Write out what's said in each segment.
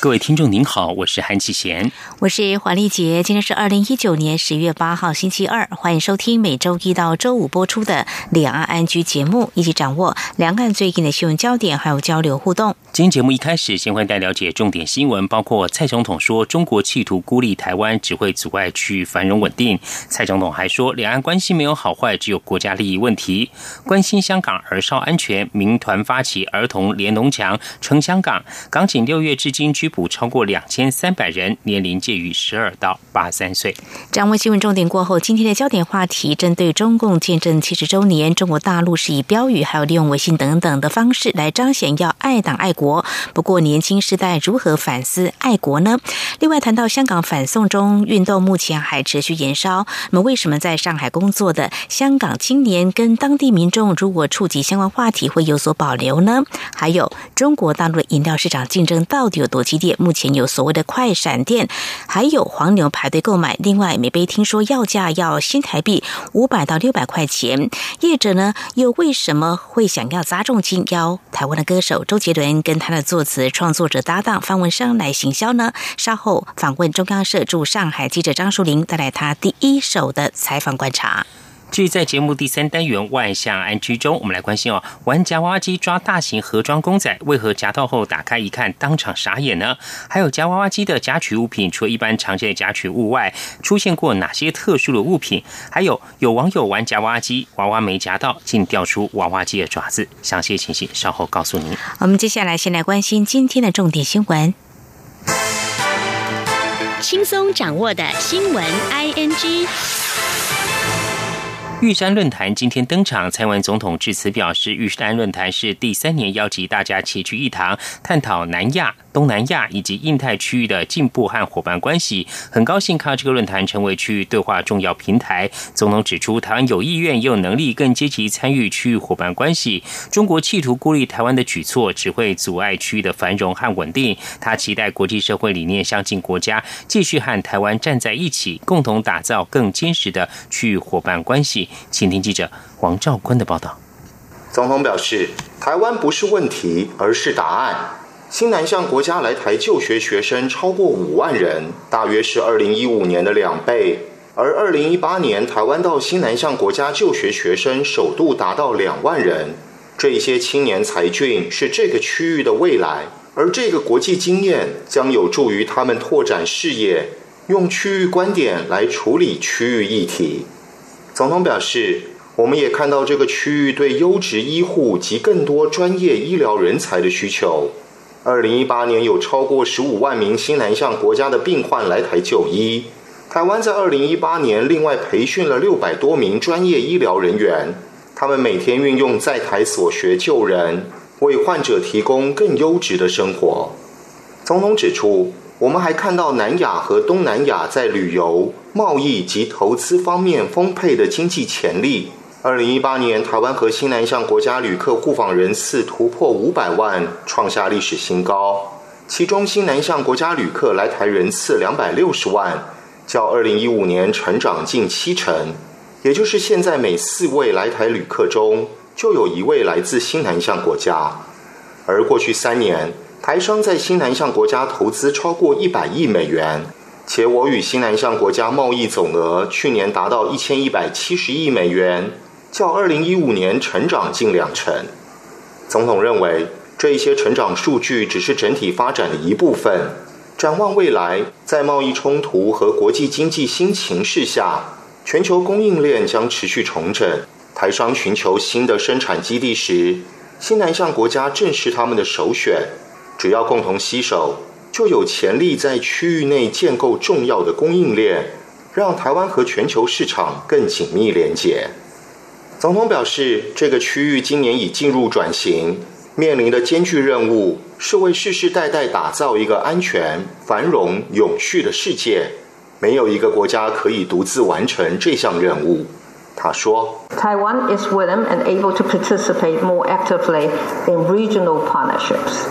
各位听众您好，我是韩启贤，我是黄丽杰。今天是二零一九年十月八号星期二，欢迎收听每周一到周五播出的两岸安居节目，一起掌握两岸最近的新闻焦点，还有交流互动。今天节目一开始，先为大家了解重点新闻，包括蔡总统说中国企图孤立台湾，只会阻碍区域繁荣稳定。蔡总统还说，两岸关系没有好坏，只有国家利益问题。关心香港儿少安全，民团发起儿童联农墙，称香港港警六月至今拘捕超过两千三百人，年龄介于十二到八三岁。掌握新闻重点过后，今天的焦点话题针对中共建政七十周年，中国大陆是以标语还有利用微信等等的方式来彰显要爱党爱国。不过，年轻世代如何反思爱国呢？另外，谈到香港反送中运动目前还持续延烧，那么为什么在上海工作的香港青年跟当地民众如果触及相关话题会有所保留呢？还有，中国大陆的饮料市场竞争到底有多激目前有所谓的快闪店，还有黄牛排队购买。另外，每杯听说要价要新台币五百到六百块钱，业者呢又为什么会想要砸重金邀台湾的歌手周杰伦跟他的作词创作者搭档方文山来行销呢？稍后访问中央社驻上海记者张淑玲，带来他第一手的采访观察。至于在节目第三单元万象安居中，我们来关心哦，玩夹娃娃机抓大型盒装公仔，为何夹到后打开一看当场傻眼呢？还有夹娃娃机的夹取物品，除了一般常见的夹取物外，出现过哪些特殊的物品？还有有网友玩夹娃娃机，娃娃没夹到，竟掉出娃娃机的爪子。详细情形稍后告诉您。我们接下来先来关心今天的重点新闻，轻松掌握的新闻 ING。玉山论坛今天登场，蔡文总统致辞表示，玉山论坛是第三年邀集大家齐聚一堂，探讨南亚、东南亚以及印太区域的进步和伙伴关系。很高兴看到这个论坛成为区域对话重要平台。总统指出，台湾有意愿也有能力更积极参与区域伙伴关系。中国企图孤立台湾的举措只会阻碍区域的繁荣和稳定。他期待国际社会理念相近国家继续和台湾站在一起，共同打造更坚实的区域伙伴关系。请听记者王兆坤的报道。总统表示，台湾不是问题，而是答案。新南向国家来台就学学生超过五万人，大约是二零一五年的两倍。而二零一八年，台湾到新南向国家就学学生首度达到两万人。这些青年才俊是这个区域的未来，而这个国际经验将有助于他们拓展视野，用区域观点来处理区域议题。总统表示，我们也看到这个区域对优质医护及更多专业医疗人才的需求。二零一八年有超过十五万名新南向国家的病患来台就医。台湾在二零一八年另外培训了六百多名专业医疗人员，他们每天运用在台所学救人，为患者提供更优质的生活。总统指出。我们还看到南亚和东南亚在旅游、贸易及投资方面丰沛的经济潜力。二零一八年，台湾和新南向国家旅客互访人次突破五百万，创下历史新高。其中，新南向国家旅客来台人次两百六十万，较二零一五年成长近七成。也就是现在每四位来台旅客中，就有一位来自新南向国家。而过去三年，台商在新南向国家投资超过一百亿美元，且我与新南向国家贸易总额去年达到一千一百七十亿美元，较二零一五年成长近两成。总统认为，这一些成长数据只是整体发展的一部分。展望未来，在贸易冲突和国际经济新形势下，全球供应链将持续重整。台商寻求新的生产基地时，新南向国家正是他们的首选。只要共同携手，就有潜力在区域内建构重要的供应链，让台湾和全球市场更紧密连结。总统表示，这个区域今年已进入转型，面临的艰巨任务是为世世代代打造一个安全、繁荣、永续的世界。没有一个国家可以独自完成这项任务。他说：“Taiwan is willing and able to participate more actively in regional partnerships.”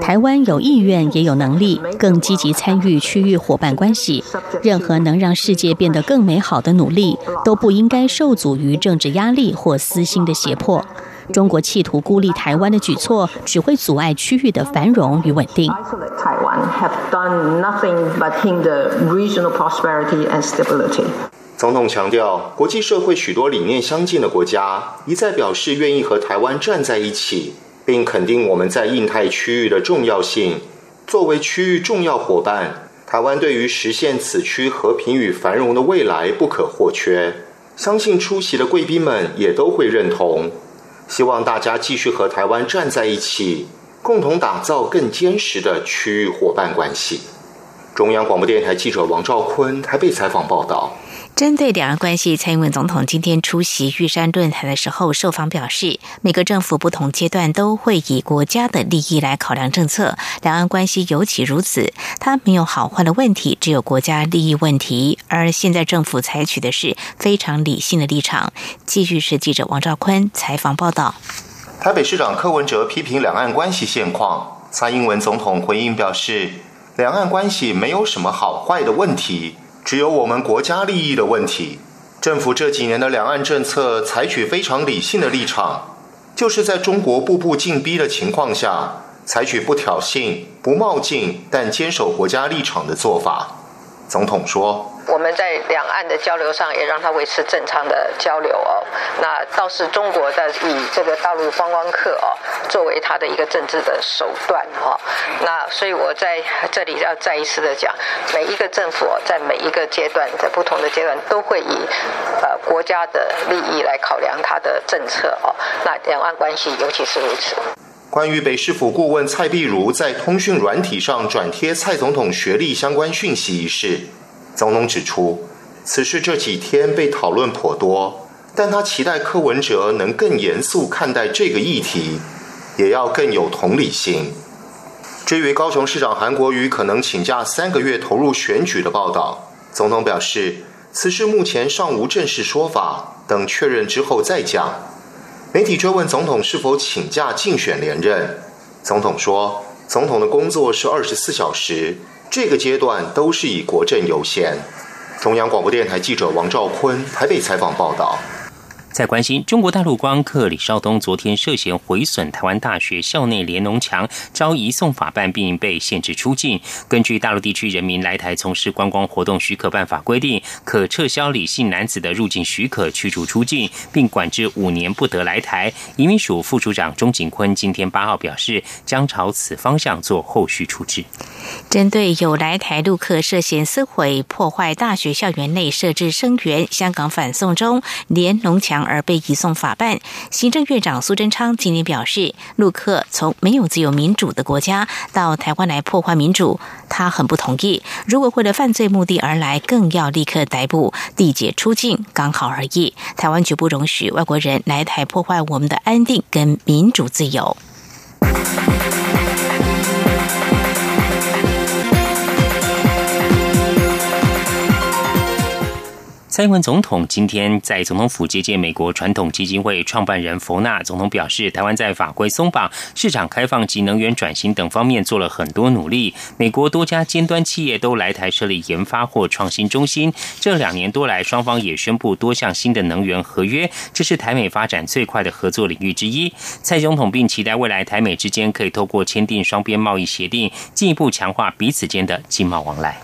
台湾有意愿也有能力更积极参与区域伙伴关系。任何能让世界变得更美好的努力，都不应该受阻于政治压力或私心的胁迫。中国企图孤立台湾的举措，只会阻碍区域的繁荣与稳定。总统强调，国际社会许多理念相近的国家一再表示愿意和台湾站在一起。并肯定我们在印太区域的重要性。作为区域重要伙伴，台湾对于实现此区和平与繁荣的未来不可或缺。相信出席的贵宾们也都会认同。希望大家继续和台湾站在一起，共同打造更坚实的区域伙伴关系。中央广播电台记者王兆坤台北采访报道。针对两岸关系，蔡英文总统今天出席玉山论坛的时候，受访表示，每个政府不同阶段都会以国家的利益来考量政策，两岸关系尤其如此。他没有好坏的问题，只有国家利益问题。而现在政府采取的是非常理性的立场。继续是记者王兆坤采访报道。台北市长柯文哲批评两岸关系现况，蔡英文总统回应表示，两岸关系没有什么好坏的问题。只有我们国家利益的问题。政府这几年的两岸政策采取非常理性的立场，就是在中国步步进逼的情况下，采取不挑衅、不冒进，但坚守国家立场的做法。总统说。我们在两岸的交流上也让它维持正常的交流哦。那倒是中国的以这个大陆观光客哦作为它的一个政治的手段哈。那所以我在这里要再一次的讲，每一个政府在每一个阶段，在不同的阶段都会以呃国家的利益来考量它的政策哦。那两岸关系尤其是如此。关于北市府顾问蔡碧如在通讯软体上转贴蔡总统学历相关讯息一事。总统指出，此事这几天被讨论颇多，但他期待柯文哲能更严肃看待这个议题，也要更有同理心。至于高雄市长韩国瑜可能请假三个月投入选举的报道，总统表示，此事目前尚无正式说法，等确认之后再讲。媒体追问总统是否请假竞选连任，总统说，总统的工作是二十四小时。这个阶段都是以国政优先。中央广播电台记者王兆坤台北采访报道。在关心中国大陆光客李少东昨天涉嫌毁损台湾大学校内连农墙，遭移送法办并被限制出境。根据大陆地区人民来台从事观光活动许可办法规定，可撤销李姓男子的入境许可，驱逐出境，并管制五年不得来台。移民署副署长钟景坤今天八号表示，将朝此方向做后续处置。针对有来台陆客涉嫌撕毁、破坏大学校园内设置生源香港反送中连农墙。而被移送法办，行政院长苏贞昌今天表示，陆克从没有自由民主的国家到台湾来破坏民主，他很不同意。如果为了犯罪目的而来，更要立刻逮捕、缔结出境，刚好而已。台湾绝不容许外国人来台破坏我们的安定跟民主自由。蔡英文总统今天在总统府接见美国传统基金会创办人佛纳。总统表示，台湾在法规松绑、市场开放及能源转型等方面做了很多努力。美国多家尖端企业都来台设立研发或创新中心。这两年多来，双方也宣布多项新的能源合约，这是台美发展最快的合作领域之一。蔡总统并期待未来台美之间可以透过签订双边贸易协定，进一步强化彼此间的经贸往来。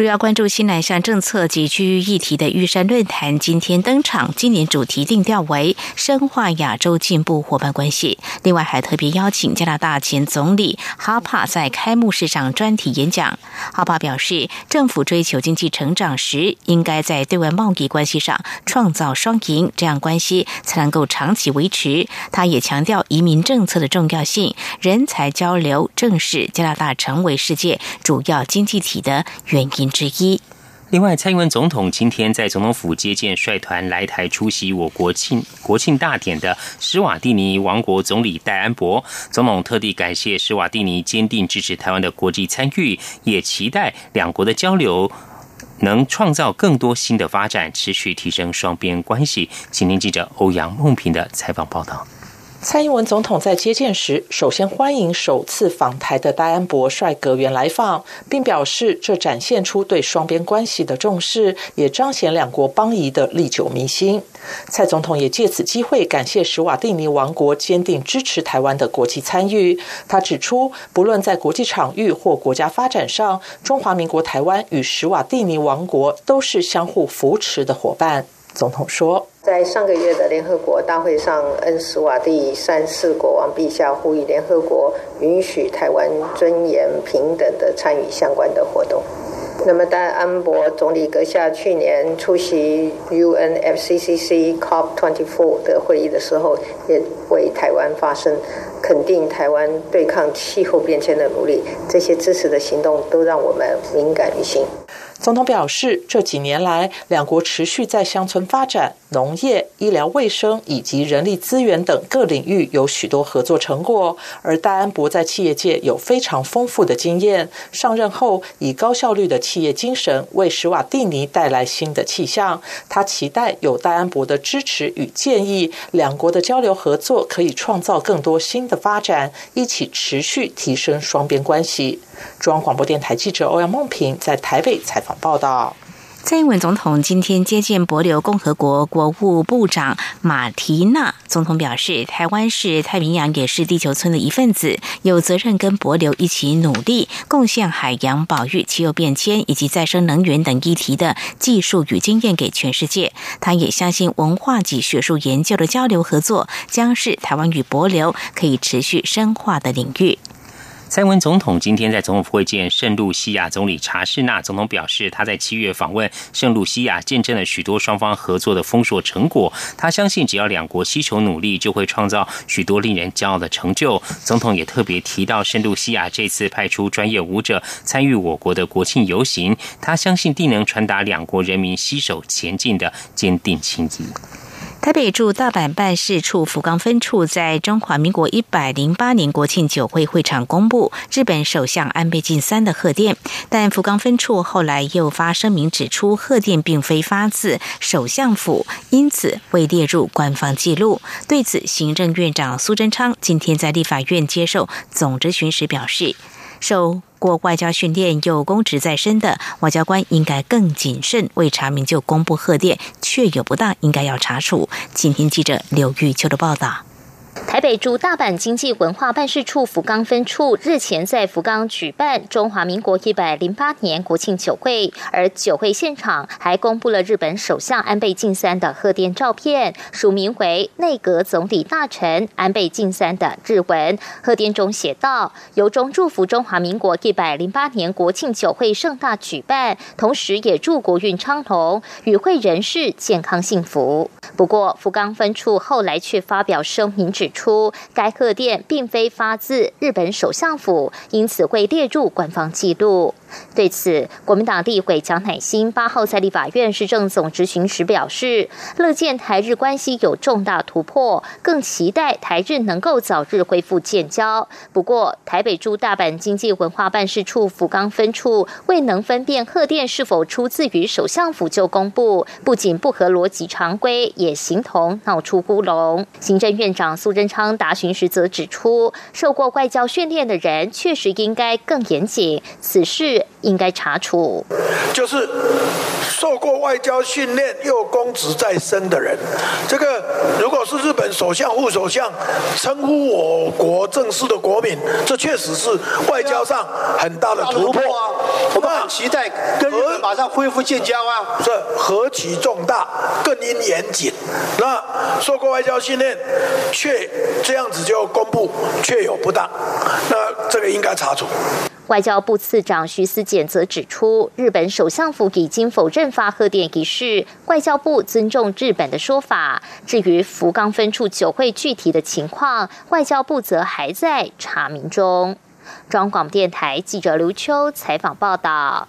主要关注新南向政策及区域议题的玉山论坛今天登场，今年主题定调为深化亚洲进步伙伴关系。另外还特别邀请加拿大前总理哈帕在开幕式上专题演讲。哈帕表示，政府追求经济成长时，应该在对外贸易关系上创造双赢，这样关系才能够长期维持。他也强调移民政策的重要性，人才交流正是加拿大成为世界主要经济体的原因。之一。另外，蔡英文总统今天在总统府接见率团来台出席我国庆国庆大典的施瓦蒂尼王国总理戴安博。总统特地感谢施瓦蒂尼坚定支持台湾的国际参与，也期待两国的交流。能创造更多新的发展，持续提升双边关系。请听记者欧阳梦平的采访报道。蔡英文总统在接见时，首先欢迎首次访台的戴安博率阁员来访，并表示这展现出对双边关系的重视，也彰显两国邦谊的历久弥新。蔡总统也借此机会感谢史瓦蒂尼王国坚定支持台湾的国际参与。他指出，不论在国际场域或国家发展上，中华民国台湾与史瓦蒂尼王国都是相互扶持的伙伴。总统说。在上个月的联合国大会上，恩斯瓦蒂三世国王陛下呼吁联合国允许台湾尊严平等的参与相关的活动。那么，在安博总理阁下去年出席 UNFCCC COP24 的会议的时候，也为台湾发声，肯定台湾对抗气候变迁的努力，这些支持的行动都让我们敏感于心。总统表示，这几年来，两国持续在乡村发展、农业、医疗卫生以及人力资源等各领域有许多合作成果。而戴安博在企业界有非常丰富的经验，上任后以高效率的企业精神为史瓦蒂尼带来新的气象。他期待有戴安博的支持与建议，两国的交流合作可以创造更多新的发展，一起持续提升双边关系。中央广播电台记者欧阳梦平在台北采访报道。蔡英文总统今天接见博流共和国国务部长马提娜。总统表示，台湾是太平洋也是地球村的一份子，有责任跟博流一起努力，贡献海洋保育、气候变迁以及再生能源等议题的技术与经验给全世界。他也相信，文化及学术研究的交流合作将是台湾与博流可以持续深化的领域。蔡文总统今天在总统府会见圣露西亚总理查士纳。总统表示，他在七月访问圣露西亚，见证了许多双方合作的丰硕成果。他相信，只要两国携手努力，就会创造许多令人骄傲的成就。总统也特别提到，圣露西亚这次派出专业舞者参与我国的国庆游行，他相信定能传达两国人民携手前进的坚定情谊。台北驻大阪办事处福冈分处在中华民国一百零八年国庆酒会会场公布日本首相安倍晋三的贺电，但福冈分处后来又发声明指出，贺电并非发自首相府，因此未列入官方记录。对此，行政院长苏贞昌今天在立法院接受总执询时表示，受。过外交训练有公职在身的外交官应该更谨慎，未查明就公布贺电，确有不当，应该要查处。请听记者刘玉秋的报道。台北驻大阪经济文化办事处福冈分处日前在福冈举办中华民国一百零八年国庆酒会，而酒会现场还公布了日本首相安倍晋三的贺电照片，署名为内阁总理大臣安倍晋三的日文。贺电中写道：“由衷祝福中华民国一百零八年国庆酒会盛大举办，同时也祝国运昌隆，与会人士健康幸福。”不过，福冈分处后来却发表声明。指出，该贺电并非发自日本首相府，因此会列入官方记录。对此，国民党立委蒋乃新八号在立法院市政总执行时表示，乐见台日关系有重大突破，更期待台日能够早日恢复建交。不过，台北驻大阪经济文化办事处福冈分处未能分辨贺电是否出自于首相府就公布，不仅不合逻辑常规，也形同闹出乌龙。行政院长苏贞昌答询时则指出，受过外交训练的人确实应该更严谨，此事。应该查处，就是受过外交训练又公职在身的人。这个如果是日本首相、副首相称呼我国正式的国民，这确实是外交上很大的突破啊！我们很期待跟日本马上恢复建交啊！这何其重大，更应严谨。那受过外交训练却这样子就公布，确有不当，那这个应该查处。外交部次长徐思俭则指出，日本首相府已经否认发贺电一事，外交部尊重日本的说法。至于福冈分处酒会具体的情况，外交部则还在查明中。中广电台记者刘秋采访报道。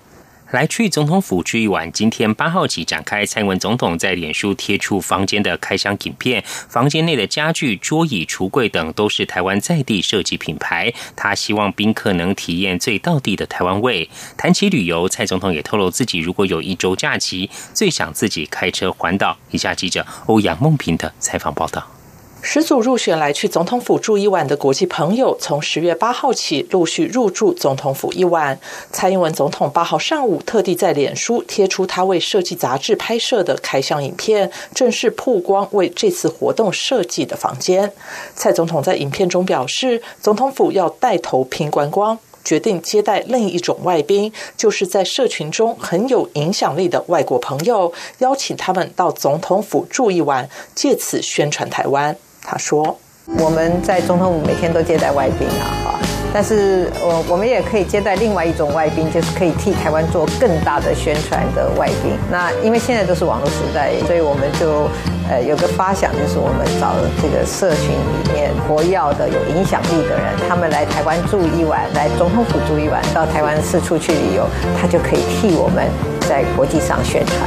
来去总统府住一晚，今天八号起展开。蔡英文总统在脸书贴出房间的开箱影片，房间内的家具、桌椅、橱柜等都是台湾在地设计品牌。他希望宾客能体验最到地的台湾味。谈起旅游，蔡总统也透露自己如果有一周假期，最想自己开车环岛。以下记者欧阳梦平的采访报道。十组入选来去总统府住一晚的国际朋友，从十月八号起陆续入住总统府一晚。蔡英文总统八号上午特地在脸书贴出他为设计杂志拍摄的开箱影片，正式曝光为这次活动设计的房间。蔡总统在影片中表示，总统府要带头拼观光，决定接待另一种外宾，就是在社群中很有影响力的外国朋友，邀请他们到总统府住一晚，借此宣传台湾。他说：“我们在总统府每天都接待外宾啊，哈，但是我我们也可以接待另外一种外宾，就是可以替台湾做更大的宣传的外宾。那因为现在都是网络时代，所以我们就呃有个发想，就是我们找这个社群里面活跃的、有影响力的人，他们来台湾住一晚，来总统府住一晚，到台湾四处去旅游，他就可以替我们在国际上宣传。”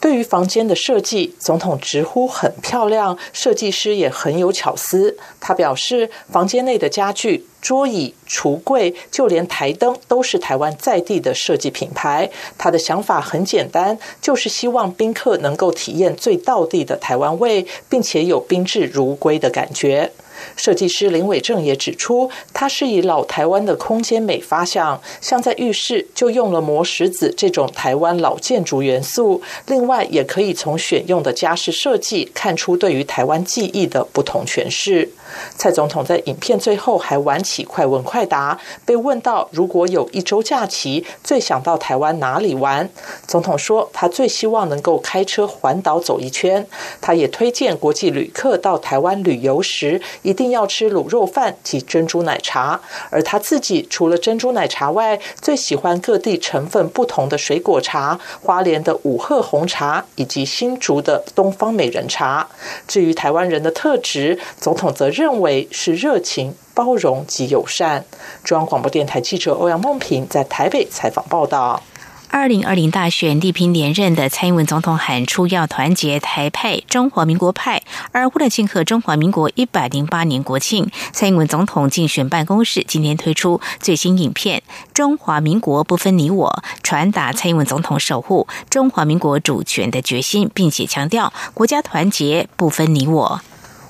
对于房间的设计，总统直呼很漂亮，设计师也很有巧思。他表示，房间内的家具、桌椅、橱柜，就连台灯都是台湾在地的设计品牌。他的想法很简单，就是希望宾客能够体验最道地的台湾味，并且有宾至如归的感觉。设计师林伟正也指出，他是以老台湾的空间美发想，像在浴室就用了磨石子这种台湾老建筑元素。另外，也可以从选用的家饰设计看出对于台湾记忆的不同诠释。蔡总统在影片最后还玩起快问快答，被问到如果有一周假期，最想到台湾哪里玩？总统说，他最希望能够开车环岛走一圈。他也推荐国际旅客到台湾旅游时。一定要吃卤肉饭及珍珠奶茶，而他自己除了珍珠奶茶外，最喜欢各地成分不同的水果茶，花莲的五鹤红茶以及新竹的东方美人茶。至于台湾人的特质，总统则认为是热情、包容及友善。中央广播电台记者欧阳梦平在台北采访报道。二零二零大选力拼连任的蔡英文总统喊出要团结台派、中华民国派，而为了庆贺中华民国一百零八年国庆，蔡英文总统竞选办公室今天推出最新影片《中华民国不分你我》，传达蔡英文总统守护中华民国主权的决心，并且强调国家团结不分你我。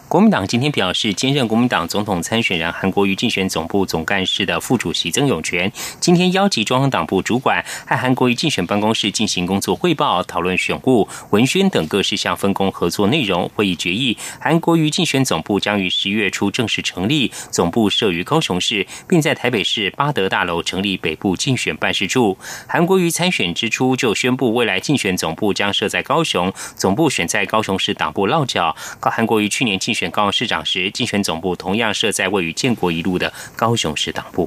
国民党今天表示，兼任国民党总统参选人韩国瑜竞选总部总干事的副主席曾永权，今天邀集中央党部主管和韩国瑜竞选办公室进行工作汇报，讨论选务、文宣等各事项分工合作内容。会议决议，韩国瑜竞选总部将于十一月初正式成立，总部设于高雄市，并在台北市八德大楼成立北部竞选办事处。韩国瑜参选之初就宣布，未来竞选总部将设在高雄，总部选在高雄市党部落脚。高韩国瑜去年竞选高雄市长时，竞选总部同样设在位于建国一路的高雄市党部。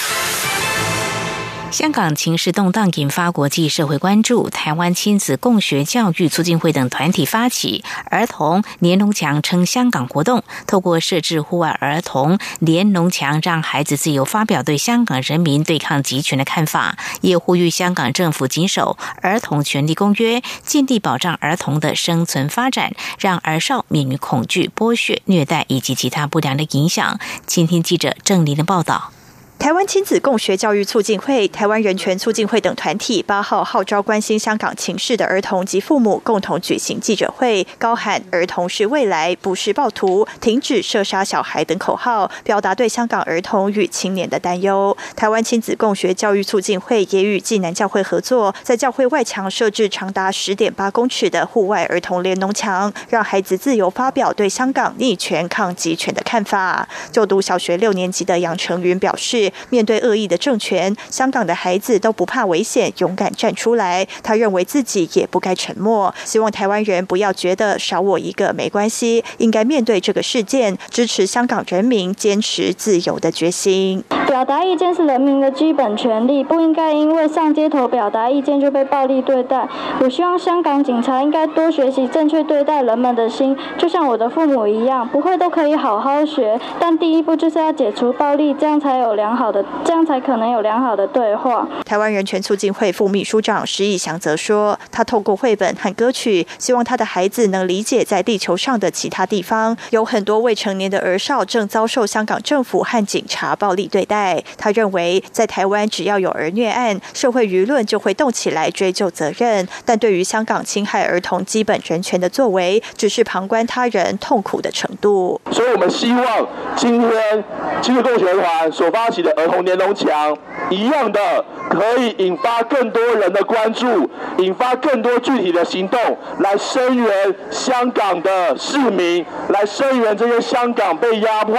香港情势动荡，引发国际社会关注。台湾亲子共学教育促进会等团体发起儿童年农墙撑香港活动，透过设置户外儿童年农墙，让孩子自由发表对香港人民对抗集权的看法，也呼吁香港政府谨守《儿童权利公约》，尽力保障儿童的生存发展，让儿少免于恐惧、剥削、虐待以及其他不良的影响。请听记者郑林的报道。台湾亲子共学教育促进会、台湾人权促进会等团体八号号召关心香港情势的儿童及父母共同举行记者会，高喊“儿童是未来，不是暴徒，停止射杀小孩”等口号，表达对香港儿童与青年的担忧。台湾亲子共学教育促进会也与济南教会合作，在教会外墙设置长达十点八公尺的户外儿童联农墙，让孩子自由发表对香港逆权抗集权的看法。就读小学六年级的杨成云表示。面对恶意的政权，香港的孩子都不怕危险，勇敢站出来。他认为自己也不该沉默，希望台湾人不要觉得少我一个没关系，应该面对这个事件，支持香港人民坚持自由的决心。表达意见是人民的基本权利，不应该因为上街头表达意见就被暴力对待。我希望香港警察应该多学习正确对待人们的心，就像我的父母一样，不会都可以好好学，但第一步就是要解除暴力，这样才有良好。好的，这样才可能有良好的对话。台湾人权促进会副秘书长石义祥则说，他透过绘本和歌曲，希望他的孩子能理解，在地球上的其他地方，有很多未成年的儿少正遭受香港政府和警察暴力对待。他认为，在台湾只要有儿虐案，社会舆论就会动起来追究责任。但对于香港侵害儿童基本人权的作为，只是旁观他人痛苦的程度。所以我们希望今天亲子共学团所发起的。儿童年龙墙一样的，可以引发更多人的关注，引发更多具体的行动，来声援香港的市民，来声援这些香港被压迫、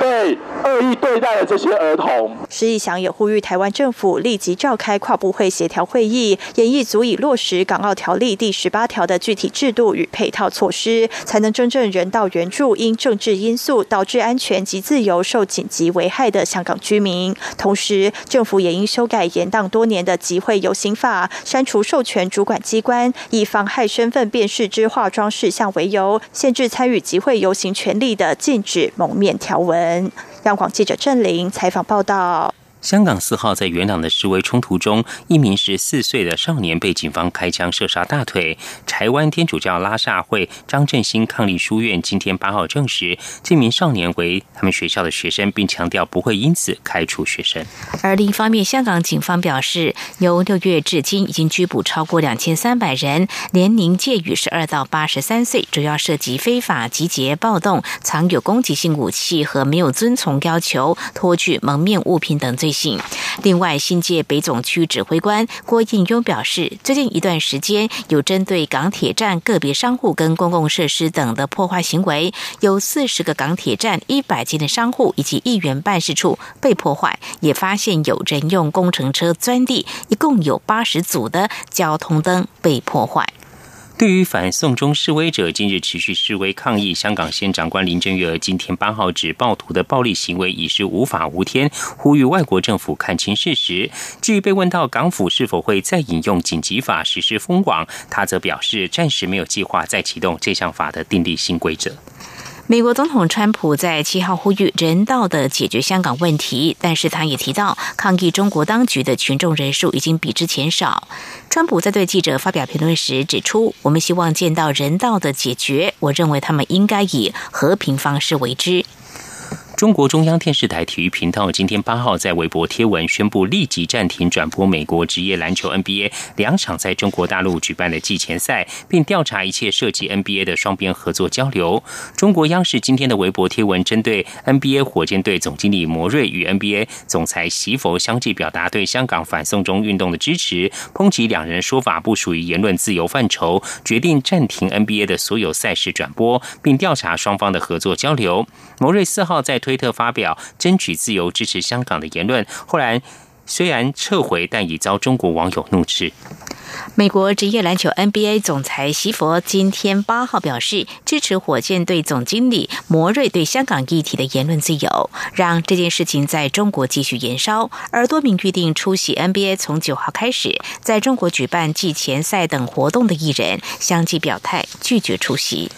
被恶意对待了这些儿童。施义祥也呼吁台湾政府立即召开跨部会协调会议，演绎足以落实《港澳条例》第十八条的具体制度与配套措施，才能真正人道援助因政治因素导致安全及自由受紧急危害的香港居民。同时，政府也应修改延宕多年的集会游行法，删除授权主管机关以妨害身份辨识之化妆事项为由，限制参与集会游行权利的禁止蒙面条文。央广记者郑玲采访报道。香港四号在元朗的示威冲突中，一名十四岁的少年被警方开枪射杀大腿。台湾天主教拉萨会张振兴抗力书院今天八号证实，这名少年为他们学校的学生，并强调不会因此开除学生。而另一方面，香港警方表示，由六月至今已经拘捕超过两千三百人，年龄介于十二到八十三岁，主要涉及非法集结、暴动、藏有攻击性武器和没有遵从要求脱去蒙面物品等罪。另外，新界北总区指挥官郭应庸表示，最近一段时间有针对港铁站个别商户跟公共设施等的破坏行为，有四十个港铁站一百间的商户以及议员办事处被破坏，也发现有人用工程车钻地，一共有八十组的交通灯被破坏。对于反送中示威者今日持续示威抗议，香港县长官林郑月娥今天八号指暴徒的暴力行为已是无法无天，呼吁外国政府看清事实。至于被问到港府是否会再引用紧急法实施封网，他则表示暂时没有计划再启动这项法的订立新规则。美国总统川普在七号呼吁人道的解决香港问题，但是他也提到抗议中国当局的群众人数已经比之前少。川普在对记者发表评论时指出：“我们希望见到人道的解决，我认为他们应该以和平方式为之。”中国中央电视台体育频道今天八号在微博贴文宣布，立即暂停转播美国职业篮球 NBA 两场在中国大陆举办的季前赛，并调查一切涉及 NBA 的双边合作交流。中国央视今天的微博贴文针对 NBA 火箭队总经理摩瑞与 NBA 总裁席佛相继表达对香港反送中运动的支持，抨击两人说法不属于言论自由范畴，决定暂停 NBA 的所有赛事转播，并调查双方的合作交流。摩瑞四号在推。推特发表争取自由、支持香港的言论，后来虽然撤回，但已遭中国网友怒斥。美国职业篮球 NBA 总裁席佛今天八号表示，支持火箭队总经理摩瑞对香港议题的言论自由，让这件事情在中国继续延烧。而多名预定出席 NBA 从九号开始在中国举办季前赛等活动的艺人，相继表态拒绝出席。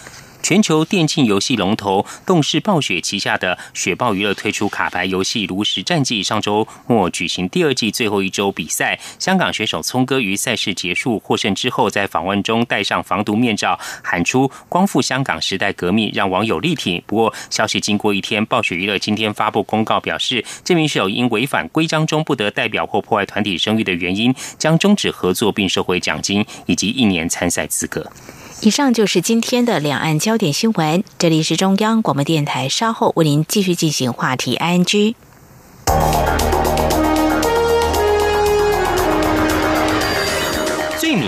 全球电竞游戏龙头动视暴雪旗下的雪豹娱乐推出卡牌游戏《炉石战记》，上周末举行第二季最后一周比赛。香港选手聪哥于赛事结束获胜之后，在访问中戴上防毒面罩，喊出“光复香港时代革命”，让网友力挺。不过，消息经过一天，暴雪娱乐今天发布公告表示，这名选手因违反规章中不得代表或破坏团体声誉的原因，将终止合作并收回奖金以及一年参赛资格。以上就是今天的两岸焦点新闻。这里是中央广播电台，稍后为您继续进行话题。I N G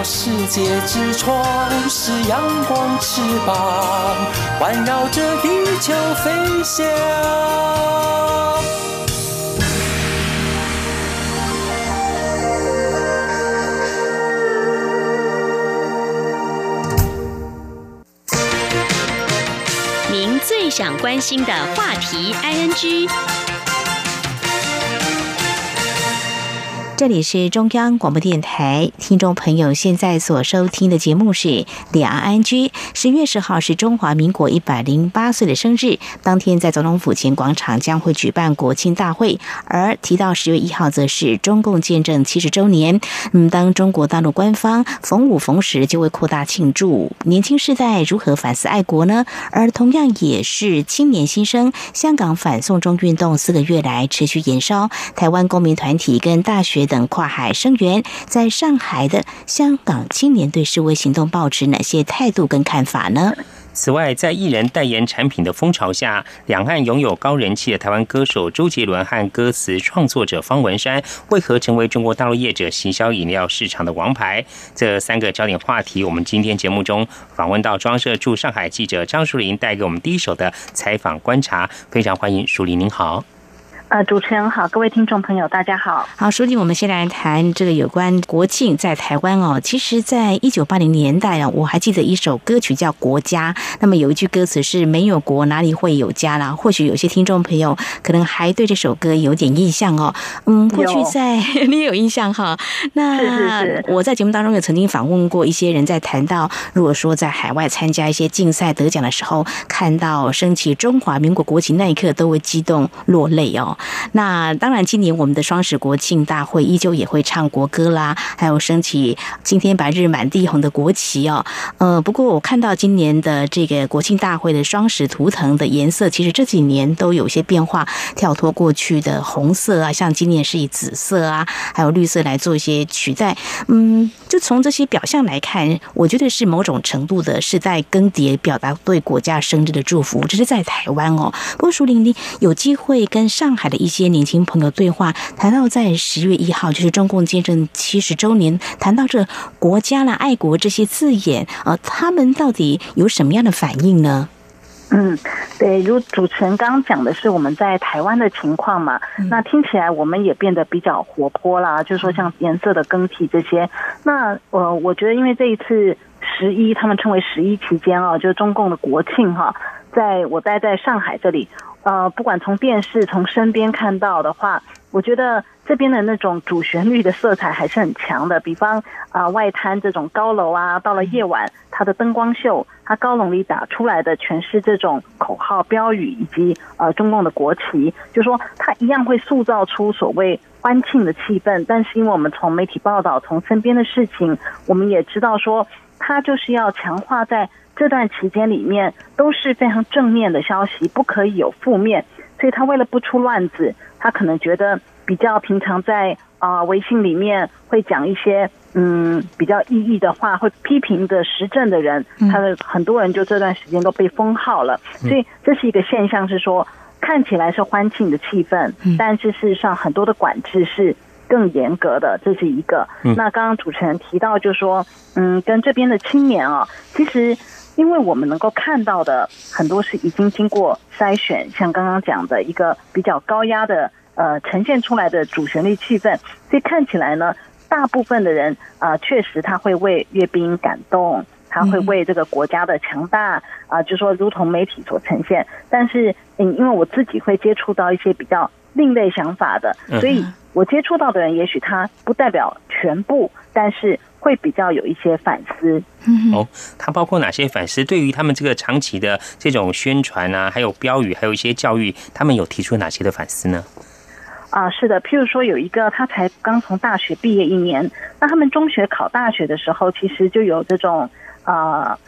打开了世界之窗；是阳光，翅膀环绕着地球飞翔。您最想关心的话题，ING。这里是中央广播电台，听众朋友现在所收听的节目是《两岸安居》。十月十号是中华民国一百零八岁的生日，当天在总统府前广场将会举办国庆大会。而提到十月一号，则是中共建政七十周年。嗯，当中国大陆官方逢五逢十就会扩大庆祝，年轻世代如何反思爱国呢？而同样也是青年新生，香港反送中运动四个月来持续延烧，台湾公民团体跟大学。等跨海声援，在上海的香港青年对示威行动抱持哪些态度跟看法呢？此外，在艺人代言产品的风潮下，两岸拥有高人气的台湾歌手周杰伦和歌词创作者方文山，为何成为中国大陆业者行销饮料市场的王牌？这三个焦点话题，我们今天节目中访问到装社驻上海记者张淑玲，带给我们第一手的采访观察。非常欢迎淑玲，您好。呃，主持人好，各位听众朋友，大家好。好，书记，我们先来谈这个有关国庆在台湾哦。其实，在一九八零年代啊，我还记得一首歌曲叫《国家》，那么有一句歌词是“没有国，哪里会有家”啦。或许有些听众朋友可能还对这首歌有点印象哦。嗯，过去在 你也有印象哈。那我在节目当中也曾经访问过一些人，在谈到如果说在海外参加一些竞赛得奖的时候，看到升起中华民国国旗那一刻，都会激动落泪哦。那当然，今年我们的双十国庆大会依旧也会唱国歌啦，还有升起今天白日满地红的国旗哦。呃，不过我看到今年的这个国庆大会的双十图腾的颜色，其实这几年都有些变化，跳脱过去的红色啊，像今年是以紫色啊，还有绿色来做一些取代。嗯，就从这些表象来看，我觉得是某种程度的世代更迭，表达对国家生日的祝福。这是在台湾哦。不过，树林里有机会跟上海。的一些年轻朋友对话，谈到在十月一号，就是中共建政七十周年，谈到这国家啦、爱国这些字眼，呃，他们到底有什么样的反应呢？嗯，对，如主持人刚刚讲的是我们在台湾的情况嘛，那听起来我们也变得比较活泼啦，就是说像颜色的更替这些。那呃，我觉得因为这一次十一，他们称为十一期间啊，就是中共的国庆哈，在我待在上海这里。呃，不管从电视、从身边看到的话，我觉得这边的那种主旋律的色彩还是很强的，比方啊外滩这种高楼啊，到了夜晚它的灯光秀，它高楼里打出来的全是这种口号标语以及呃中共的国旗，就说它一样会塑造出所谓欢庆的气氛。但是因为我们从媒体报道，从身边的事情，我们也知道说，它就是要强化在这段期间里面都是非常正面的消息，不可以有负面。所以他为了不出乱子，他可能觉得比较平常在啊微信里面会讲一些嗯比较异议的话，会批评的时政的人，他的很多人就这段时间都被封号了。所以这是一个现象，是说看起来是欢庆的气氛，但是事实上很多的管制是更严格的，这是一个。那刚刚主持人提到，就说嗯跟这边的青年啊，其实。因为我们能够看到的很多是已经经过筛选，像刚刚讲的一个比较高压的呃呈现出来的主旋律气氛，所以看起来呢，大部分的人啊，确实他会为阅兵感动，他会为这个国家的强大啊，就说如同媒体所呈现。但是嗯，因为我自己会接触到一些比较另类想法的，所以我接触到的人，也许他不代表全部，但是。会比较有一些反思哦，它包括哪些反思？对于他们这个长期的这种宣传啊，还有标语，还有一些教育，他们有提出哪些的反思呢？啊，是的，譬如说有一个他才刚从大学毕业一年，那他们中学考大学的时候，其实就有这种啊，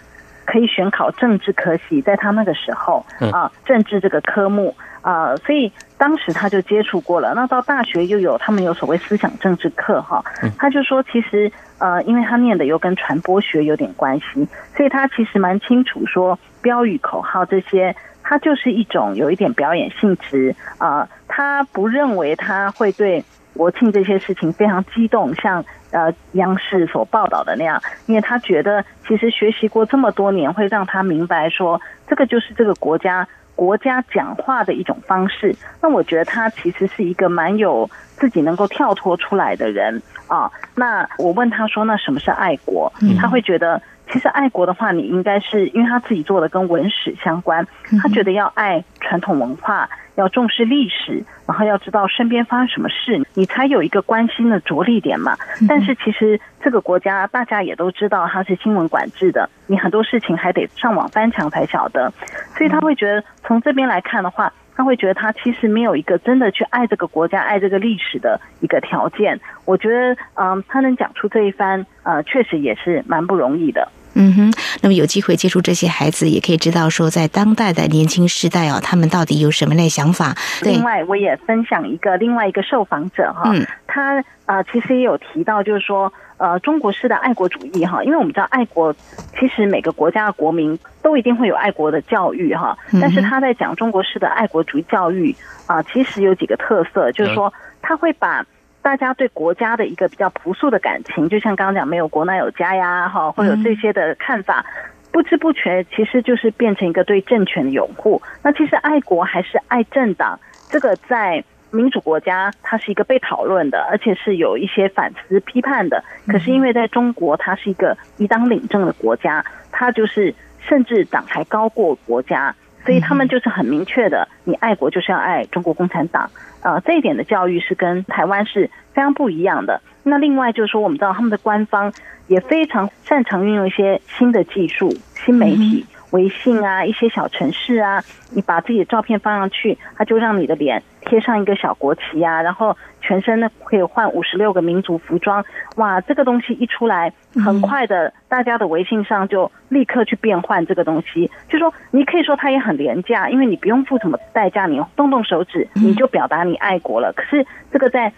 可以选考政治科系，在他那个时候啊，政治这个科目。啊，所以当时他就接触过了。那到大学又有他们有所谓思想政治课哈，他就说其实呃，因为他念的又跟传播学有点关系，所以他其实蛮清楚说标语口号这些，它就是一种有一点表演性质啊。他不认为他会对国庆这些事情非常激动，像呃央视所报道的那样，因为他觉得其实学习过这么多年，会让他明白说这个就是这个国家。国家讲话的一种方式，那我觉得他其实是一个蛮有自己能够跳脱出来的人啊。那我问他说：“那什么是爱国？”他会觉得。其实爱国的话，你应该是因为他自己做的跟文史相关，他觉得要爱传统文化，要重视历史，然后要知道身边发生什么事，你才有一个关心的着力点嘛。但是其实这个国家大家也都知道，它是新闻管制的，你很多事情还得上网翻墙才晓得，所以他会觉得从这边来看的话。他会觉得他其实没有一个真的去爱这个国家、爱这个历史的一个条件。我觉得，嗯，他能讲出这一番，呃，确实也是蛮不容易的。嗯哼，那么有机会接触这些孩子，也可以知道说，在当代的年轻时代哦，他们到底有什么类想法。另外，我也分享一个另外一个受访者哈，他啊，其实也有提到，就是说。呃，中国式的爱国主义哈，因为我们知道爱国，其实每个国家的国民都一定会有爱国的教育哈。但是他在讲中国式的爱国主义教育啊，其实有几个特色，就是说他会把大家对国家的一个比较朴素的感情，就像刚刚讲没有国难有家呀哈，会有这些的看法，不知不觉其实就是变成一个对政权的拥护。那其实爱国还是爱政党，这个在。民主国家，它是一个被讨论的，而且是有一些反思批判的。可是因为在中国，它是一个一党领政的国家，它就是甚至党还高过国家，所以他们就是很明确的，你爱国就是要爱中国共产党。呃，这一点的教育是跟台湾是非常不一样的。那另外就是说，我们知道他们的官方也非常擅长运用一些新的技术、新媒体。微信啊，一些小城市啊，你把自己的照片放上去，它就让你的脸贴上一个小国旗啊，然后全身呢可以换五十六个民族服装，哇，这个东西一出来，很快的，大家的微信上就立刻去变换这个东西，就说你可以说它也很廉价，因为你不用付什么代价，你动动手指你就表达你爱国了。可是这个在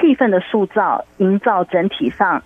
气氛的塑造、营造整体上，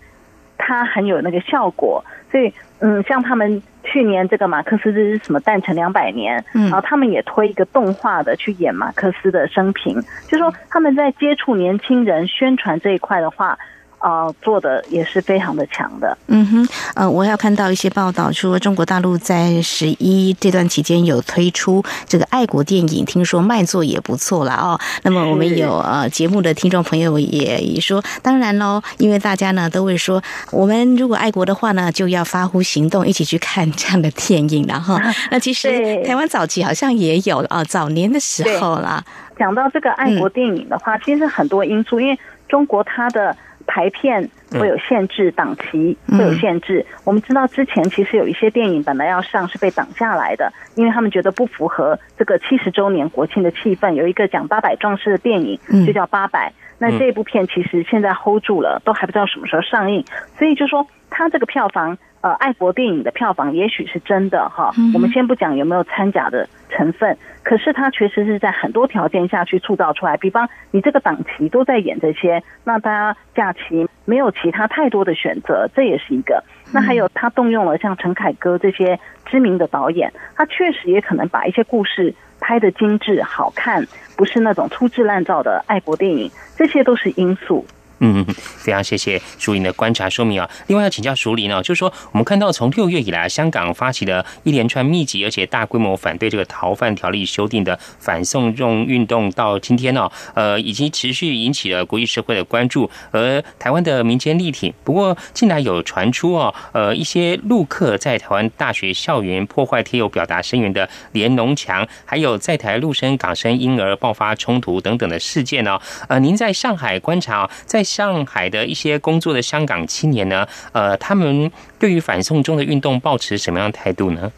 它很有那个效果，所以嗯，像他们。去年这个马克思这是什么诞辰两百年，然后他们也推一个动画的去演马克思的生平，就说他们在接触年轻人宣传这一块的话。啊，做的也是非常的强的。嗯哼，呃，我要看到一些报道说，中国大陆在十一这段期间有推出这个爱国电影，听说卖座也不错了哦。那么我们有呃节目的听众朋友也也说，当然喽，因为大家呢都会说，我们如果爱国的话呢，就要发乎行动，一起去看这样的电影然后。那其实台湾早期好像也有啊，早年的时候啦。讲到这个爱国电影的话，其实很多因素，因为。中国它的排片会有限制，档期会有限制。我们知道之前其实有一些电影本来要上是被挡下来的，因为他们觉得不符合这个七十周年国庆的气氛。有一个讲八百壮士的电影，就叫八百。那这部片其实现在 hold 住了，都还不知道什么时候上映。所以就说它这个票房，呃，爱国电影的票房也许是真的哈。我们先不讲有没有掺假的成分，可是它确实是在很多条件下去塑造出来。比方你这个档期都在演这些，那大家假期没有其他太多的选择，这也是一个。那还有他动用了像陈凯歌这些知名的导演，他确实也可能把一些故事。拍的精致好看，不是那种粗制滥造的爱国电影，这些都是因素。嗯，非常谢谢淑玲的观察说明啊。另外要请教淑玲呢，就是说我们看到从六月以来，香港发起的一连串密集而且大规模反对这个逃犯条例修订的反送中运动，到今天呢，呃，已经持续引起了国际社会的关注。而台湾的民间力挺，不过近来有传出哦，呃，一些陆客在台湾大学校园破坏贴有表达声援的连农墙，还有在台陆生港生婴儿爆发冲突等等的事件呢。呃，您在上海观察，在上海的一些工作的香港青年呢，呃，他们对于反送中的运动抱持什么样的态度呢？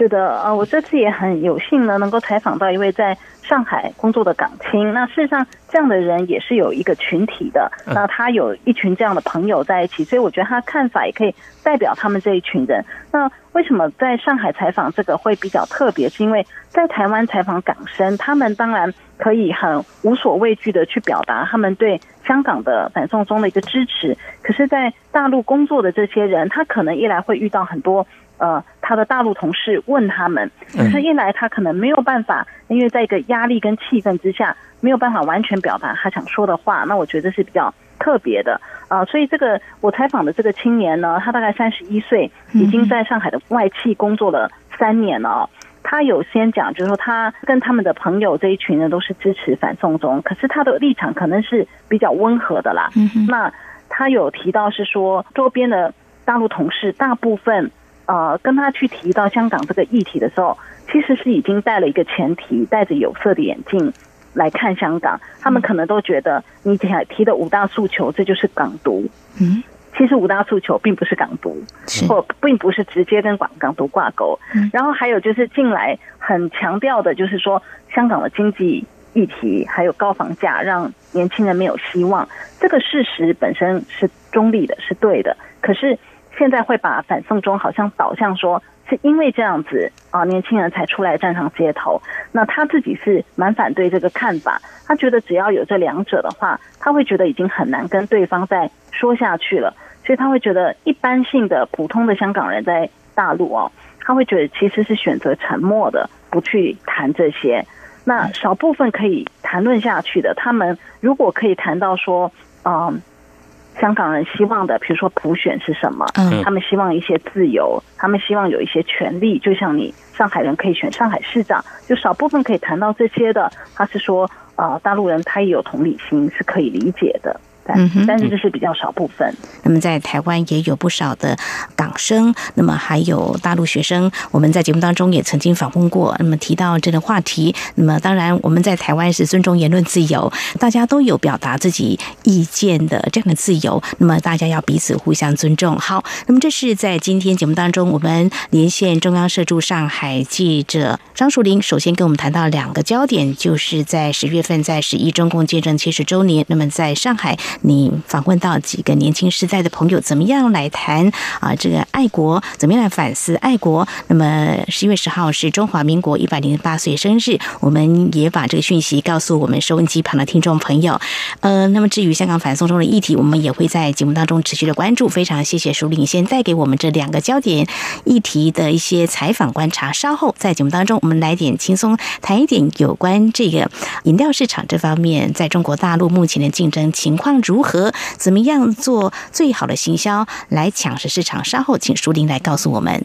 是的，呃，我这次也很有幸呢，能够采访到一位在上海工作的港青。那事实上，这样的人也是有一个群体的。那他有一群这样的朋友在一起，所以我觉得他看法也可以代表他们这一群人。那为什么在上海采访这个会比较特别？是因为在台湾采访港生，他们当然可以很无所畏惧的去表达他们对香港的反送中的一个支持。可是，在大陆工作的这些人，他可能一来会遇到很多。呃，他的大陆同事问他们，可是一来他可能没有办法，因为在一个压力跟气氛之下，没有办法完全表达他想说的话。那我觉得是比较特别的啊。所以这个我采访的这个青年呢，他大概三十一岁，已经在上海的外企工作了三年了。他有先讲，就是说他跟他们的朋友这一群人都是支持反送中，可是他的立场可能是比较温和的啦。那他有提到是说，周边的大陆同事大部分。呃，跟他去提到香港这个议题的时候，其实是已经带了一个前提，戴着有色的眼镜来看香港。他们可能都觉得你提提的五大诉求，这就是港独。嗯，其实五大诉求并不是港独，或并不是直接跟港港独挂钩。然后还有就是近来很强调的，就是说香港的经济议题还有高房价，让年轻人没有希望。这个事实本身是中立的，是对的。可是。现在会把反送中好像导向说，是因为这样子啊，年轻人才出来站上街头。那他自己是蛮反对这个看法，他觉得只要有这两者的话，他会觉得已经很难跟对方再说下去了。所以他会觉得一般性的普通的香港人在大陆哦，他会觉得其实是选择沉默的，不去谈这些。那少部分可以谈论下去的，他们如果可以谈到说，嗯。香港人希望的，比如说普选是什么？嗯，他们希望一些自由，他们希望有一些权利，就像你上海人可以选上海市长，就少部分可以谈到这些的。他是说，呃，大陆人他也有同理心，是可以理解的。嗯哼，但是这是比较少部分。那么在台湾也有不少的港生，那么还有大陆学生。我们在节目当中也曾经访问过，那么提到这个话题。那么当然，我们在台湾是尊重言论自由，大家都有表达自己意见的这样的自由。那么大家要彼此互相尊重。好，那么这是在今天节目当中，我们连线中央社驻上海记者张树林，首先跟我们谈到两个焦点，就是在十月份，在十一中共建政七十周年，那么在上海。你访问到几个年轻时代的朋友，怎么样来谈啊？这个爱国，怎么样来反思爱国？那么十一月十号是中华民国一百零八岁生日，我们也把这个讯息告诉我们收音机旁的听众朋友。呃，那么至于香港反送中的议题，我们也会在节目当中持续的关注。非常谢谢舒领先带给我们这两个焦点议题的一些采访观察。稍后在节目当中，我们来点轻松谈一点有关这个饮料市场这方面，在中国大陆目前的竞争情况。如何怎么样做最好的行销来抢食市场？稍后请舒林来告诉我们。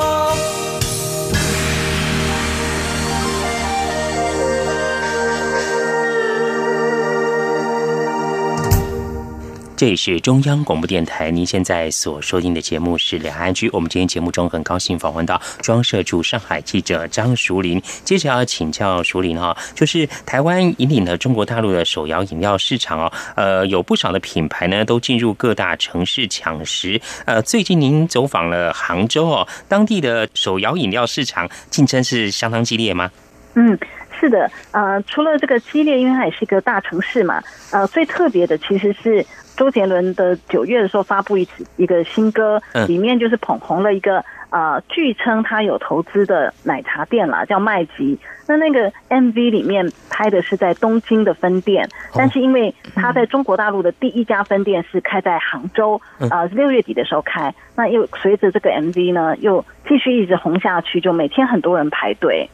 这里是中央广播电台，您现在所收听的节目是两岸居。我们今天节目中很高兴访问到装社驻上海记者张淑玲。接着要请教淑玲哈，就是台湾引领了中国大陆的手摇饮料市场哦，呃，有不少的品牌呢都进入各大城市抢食。呃，最近您走访了杭州哦，当地的手摇饮料市场竞争是相当激烈吗？嗯，是的，呃，除了这个激烈，因为它也是一个大城市嘛，呃，最特别的其实是。周杰伦的九月的时候发布一次一个新歌，里面就是捧红了一个呃，据称他有投资的奶茶店啦，叫麦吉。那那个 MV 里面拍的是在东京的分店，但是因为他在中国大陆的第一家分店是开在杭州，呃，六月底的时候开，那又随着这个 MV 呢，又继续一直红下去，就每天很多人排队。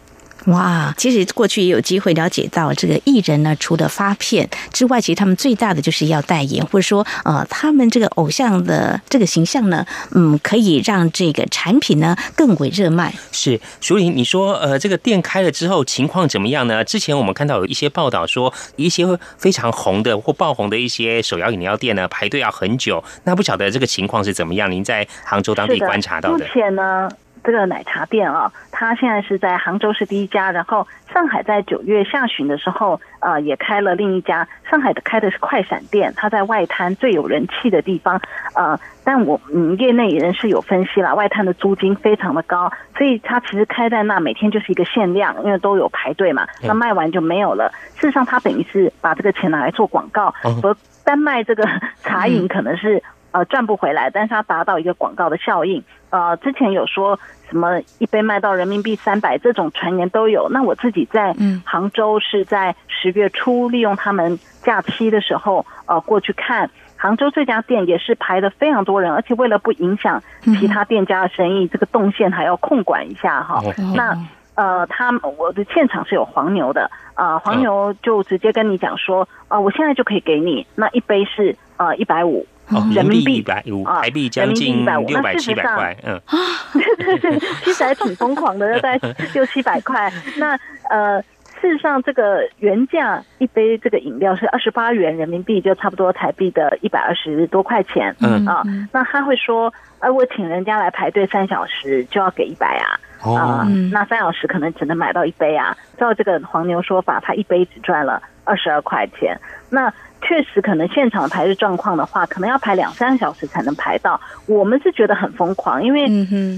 哇，其实过去也有机会了解到，这个艺人呢，除了发片之外，其实他们最大的就是要代言，或者说，呃，他们这个偶像的这个形象呢，嗯，可以让这个产品呢更为热卖。是，淑玲，你说，呃，这个店开了之后情况怎么样呢？之前我们看到有一些报道说，一些非常红的或爆红的一些手摇饮料店呢，排队要很久。那不晓得这个情况是怎么样？您在杭州当地观察到的？目前呢？这个奶茶店啊，它现在是在杭州是第一家，然后上海在九月下旬的时候，呃，也开了另一家。上海的开的是快闪店，它在外滩最有人气的地方，呃，但我嗯，业内人士有分析了，外滩的租金非常的高，所以它其实开在那每天就是一个限量，因为都有排队嘛，那卖完就没有了。事实上，它等于是把这个钱拿来做广告，而单卖这个 茶饮可能是呃赚不回来，但是它达到一个广告的效应。呃，之前有说。什么一杯卖到人民币三百，这种传言都有。那我自己在杭州是在十月初，利用他们假期的时候，呃，过去看杭州这家店也是排的非常多人，而且为了不影响其他店家的生意，这个动线还要控管一下哈。那呃，他我的现场是有黄牛的，呃，黄牛就直接跟你讲说，啊，我现在就可以给你那一杯是呃一百五。人民币一百五，台币将近六百七百块，嗯啊，对对对，其实还挺疯狂的，要在六七百块。那呃，事实上这个原价一杯这个饮料是二十八元人民币，就差不多台币的一百二十多块钱，嗯啊。那他会说，呃，我请人家来排队三小时就要给一百啊，啊，那三小时可能只能买到一杯啊。照这个黄牛说法，他一杯只赚了二十二块钱，那。确实，可能现场排队状况的话，可能要排两三个小时才能排到。我们是觉得很疯狂，因为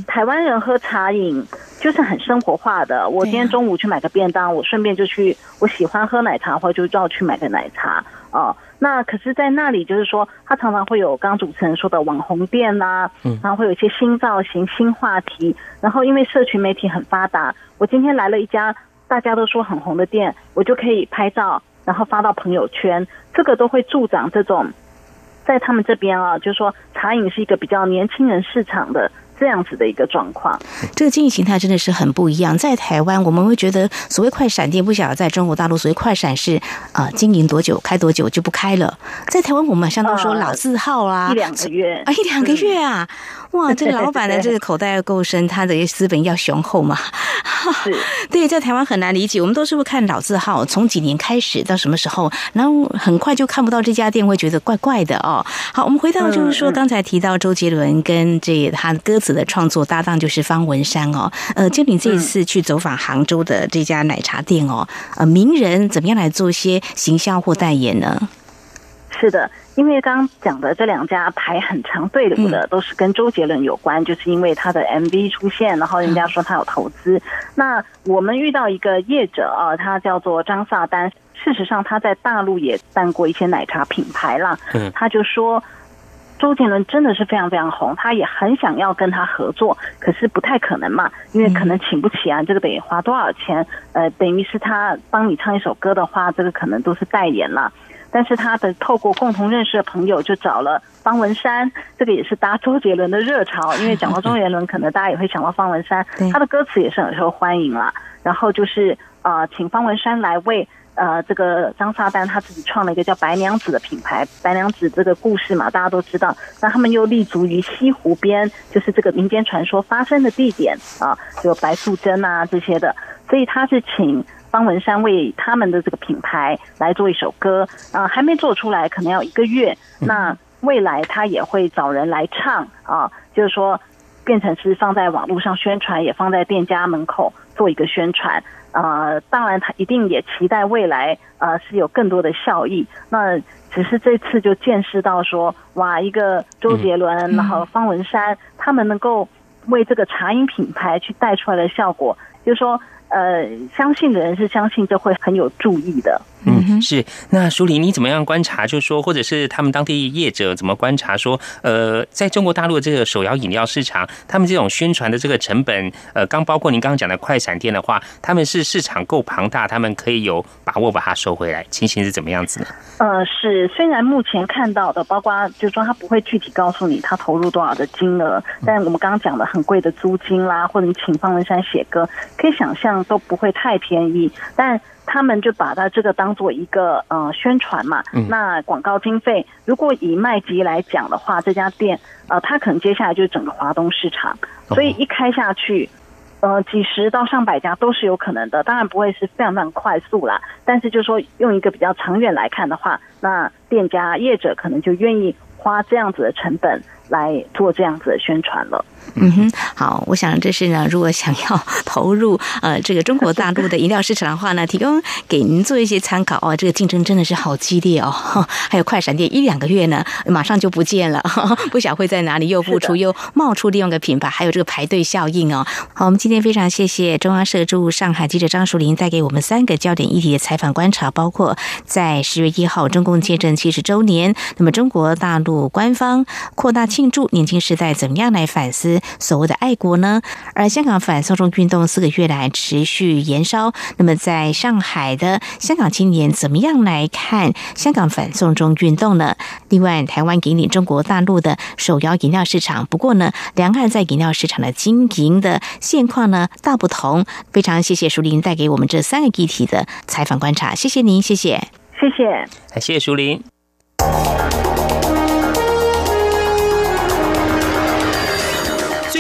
台湾人喝茶饮就是很生活化的。我今天中午去买个便当，我顺便就去，我喜欢喝奶茶，或者就要去买个奶茶哦。那可是，在那里就是说，他常常会有刚刚主持人说的网红店呐，然后会有一些新造型、新话题。然后因为社群媒体很发达，我今天来了一家大家都说很红的店，我就可以拍照。然后发到朋友圈，这个都会助长这种，在他们这边啊，就是说茶饮是一个比较年轻人市场的这样子的一个状况。这个经营形态真的是很不一样。在台湾，我们会觉得所谓快闪店，不晓得在中国大陆所谓快闪是啊，经营多久开多久就不开了。在台湾，我们相当说老字号啊，一两个月啊，一两个月啊。哇，这个老板的这个口袋要够深，他的资本要雄厚嘛？是，对，在台湾很难理解。我们都是会看老字号，从几年开始到什么时候，然后很快就看不到这家店，会觉得怪怪的哦。好，我们回到就是说，刚才提到周杰伦跟这他歌词的创作搭档就是方文山哦。呃，就你这一次去走访杭州的这家奶茶店哦，呃，名人怎么样来做一些行销或代言呢？是的。因为刚刚讲的这两家排很长队伍的，都是跟周杰伦有关，就是因为他的 MV 出现，然后人家说他有投资。那我们遇到一个业者啊，他叫做张萨丹，事实上他在大陆也办过一些奶茶品牌啦。嗯，他就说周杰伦真的是非常非常红，他也很想要跟他合作，可是不太可能嘛，因为可能请不起啊，这个得花多少钱？呃，等于是他帮你唱一首歌的话，这个可能都是代言了。但是他的透过共同认识的朋友，就找了方文山，这个也是搭周杰伦的热潮。因为 讲到周杰伦，可能大家也会想到方文山，他的歌词也是很受欢迎啦。然后就是呃，请方文山来为呃这个张撒丹他自己创了一个叫白娘子的品牌。白娘子这个故事嘛，大家都知道。那他们又立足于西湖边，就是这个民间传说发生的地点啊，有白素贞啊这些的。所以他是请。方文山为他们的这个品牌来做一首歌，啊，还没做出来，可能要一个月。那未来他也会找人来唱啊，就是说变成是放在网络上宣传，也放在店家门口做一个宣传。啊，当然他一定也期待未来呃是有更多的效益。那只是这次就见识到说，哇，一个周杰伦，然后方文山，他们能够为这个茶饮品牌去带出来的效果，就是说。呃，相信的人是相信，这会很有注意的。嗯，是。那舒林，你怎么样观察？就是说，或者是他们当地业者怎么观察？说，呃，在中国大陆这个手摇饮料市场，他们这种宣传的这个成本，呃，刚包括您刚刚讲的快闪店的话，他们是市场够庞大，他们可以有把握把它收回来，情形是怎么样子呢？呃，是。虽然目前看到的，包括就是说，他不会具体告诉你他投入多少的金额，但我们刚刚讲的很贵的租金啦，或者你请方文山写歌，可以想象都不会太便宜，但。他们就把它这个当做一个呃宣传嘛，那广告经费如果以麦吉来讲的话，这家店呃，它可能接下来就是整个华东市场，所以一开下去，呃，几十到上百家都是有可能的，当然不会是非常非常快速啦，但是就说用一个比较长远来看的话，那店家业者可能就愿意花这样子的成本来做这样子的宣传了。嗯哼，好，我想这是呢，如果想要投入呃这个中国大陆的饮料市场的话呢，提供给您做一些参考哦。这个竞争真的是好激烈哦，还有快闪店一两个月呢，马上就不见了，不晓会在哪里又复出又冒出另外一个品牌，还有这个排队效应哦。好，我们今天非常谢谢中央社驻上海记者张淑玲带给我们三个焦点议题的采访观察，包括在十月一号中共建政七十周年，那么中国大陆官方扩大庆祝，年轻时代怎么样来反思？所谓的爱国呢？而香港反送中运动四个月来持续延烧，那么在上海的香港青年怎么样来看香港反送中运动呢？另外，台湾引领中国大陆的手摇饮料市场，不过呢，两岸在饮料市场的经营的现况呢大不同。非常谢谢淑玲带给我们这三个议题的采访观察，谢谢您，谢谢，谢谢，谢谢淑玲。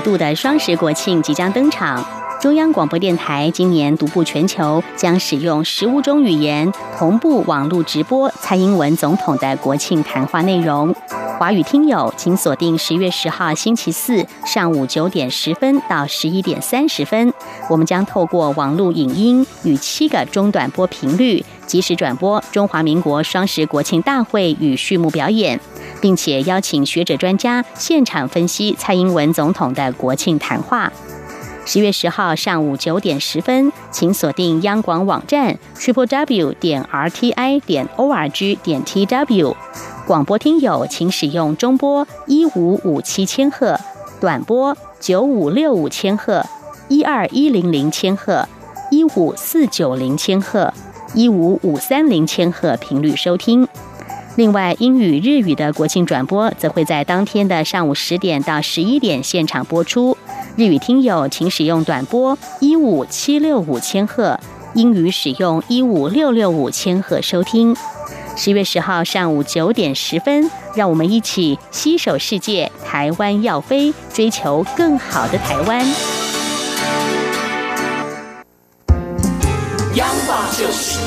度的双十国庆即将登场。中央广播电台今年独步全球，将使用十五种语言同步网络直播蔡英文总统的国庆谈话内容。华语听友请锁定十月十号星期四上午九点十分到十一点三十分，我们将透过网络影音与七个中短波频率，及时转播中华民国双十国庆大会与序幕表演，并且邀请学者专家现场分析蔡英文总统的国庆谈话。十月十号上午九点十分，请锁定央广网站 triple w 点 r t i 点 o r g 点 t w。广播听友请使用中波一五五七千赫、短波九五六五千赫、一二一零零千赫、一五四九零千赫、一五五三零千赫频率收听。另外，英语、日语的国庆转播则会在当天的上午十点到十一点现场播出。日语听友请使用短波一五七六五千赫，英语使用一五六六五千赫收听。十月十号上午九点十分，让我们一起携手世界，台湾要飞，追求更好的台湾。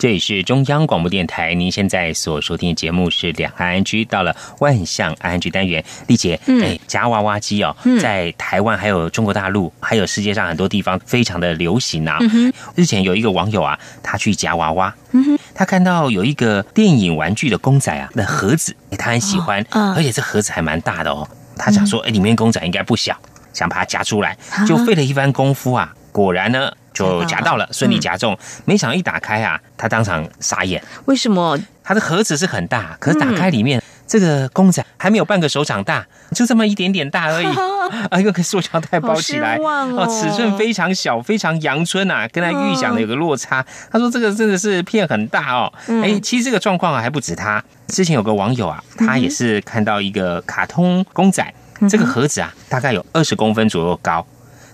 这里是中央广播电台，您现在所收听的节目是两岸安居，到了万象安居单元，丽姐，哎，夹娃娃机哦，在台湾还有中国大陆，还有世界上很多地方非常的流行啊。日前有一个网友啊，他去夹娃娃，他看到有一个电影玩具的公仔啊，那盒子，他很喜欢，而且这盒子还蛮大的哦。他想说，哎，里面公仔应该不小，想把它夹出来，就费了一番功夫啊，果然呢。就夹到了，顺利夹中。没想到一打开啊，他当场傻眼。为什么？他的盒子是很大，可是打开里面这个公仔还没有半个手掌大，就这么一点点大而已。啊，用个塑胶袋包起来哦，尺寸非常小，非常阳春啊，跟他预想的有个落差。他说这个真的是片很大哦。哎，其实这个状况啊还不止他。之前有个网友啊，他也是看到一个卡通公仔，这个盒子啊大概有二十公分左右高。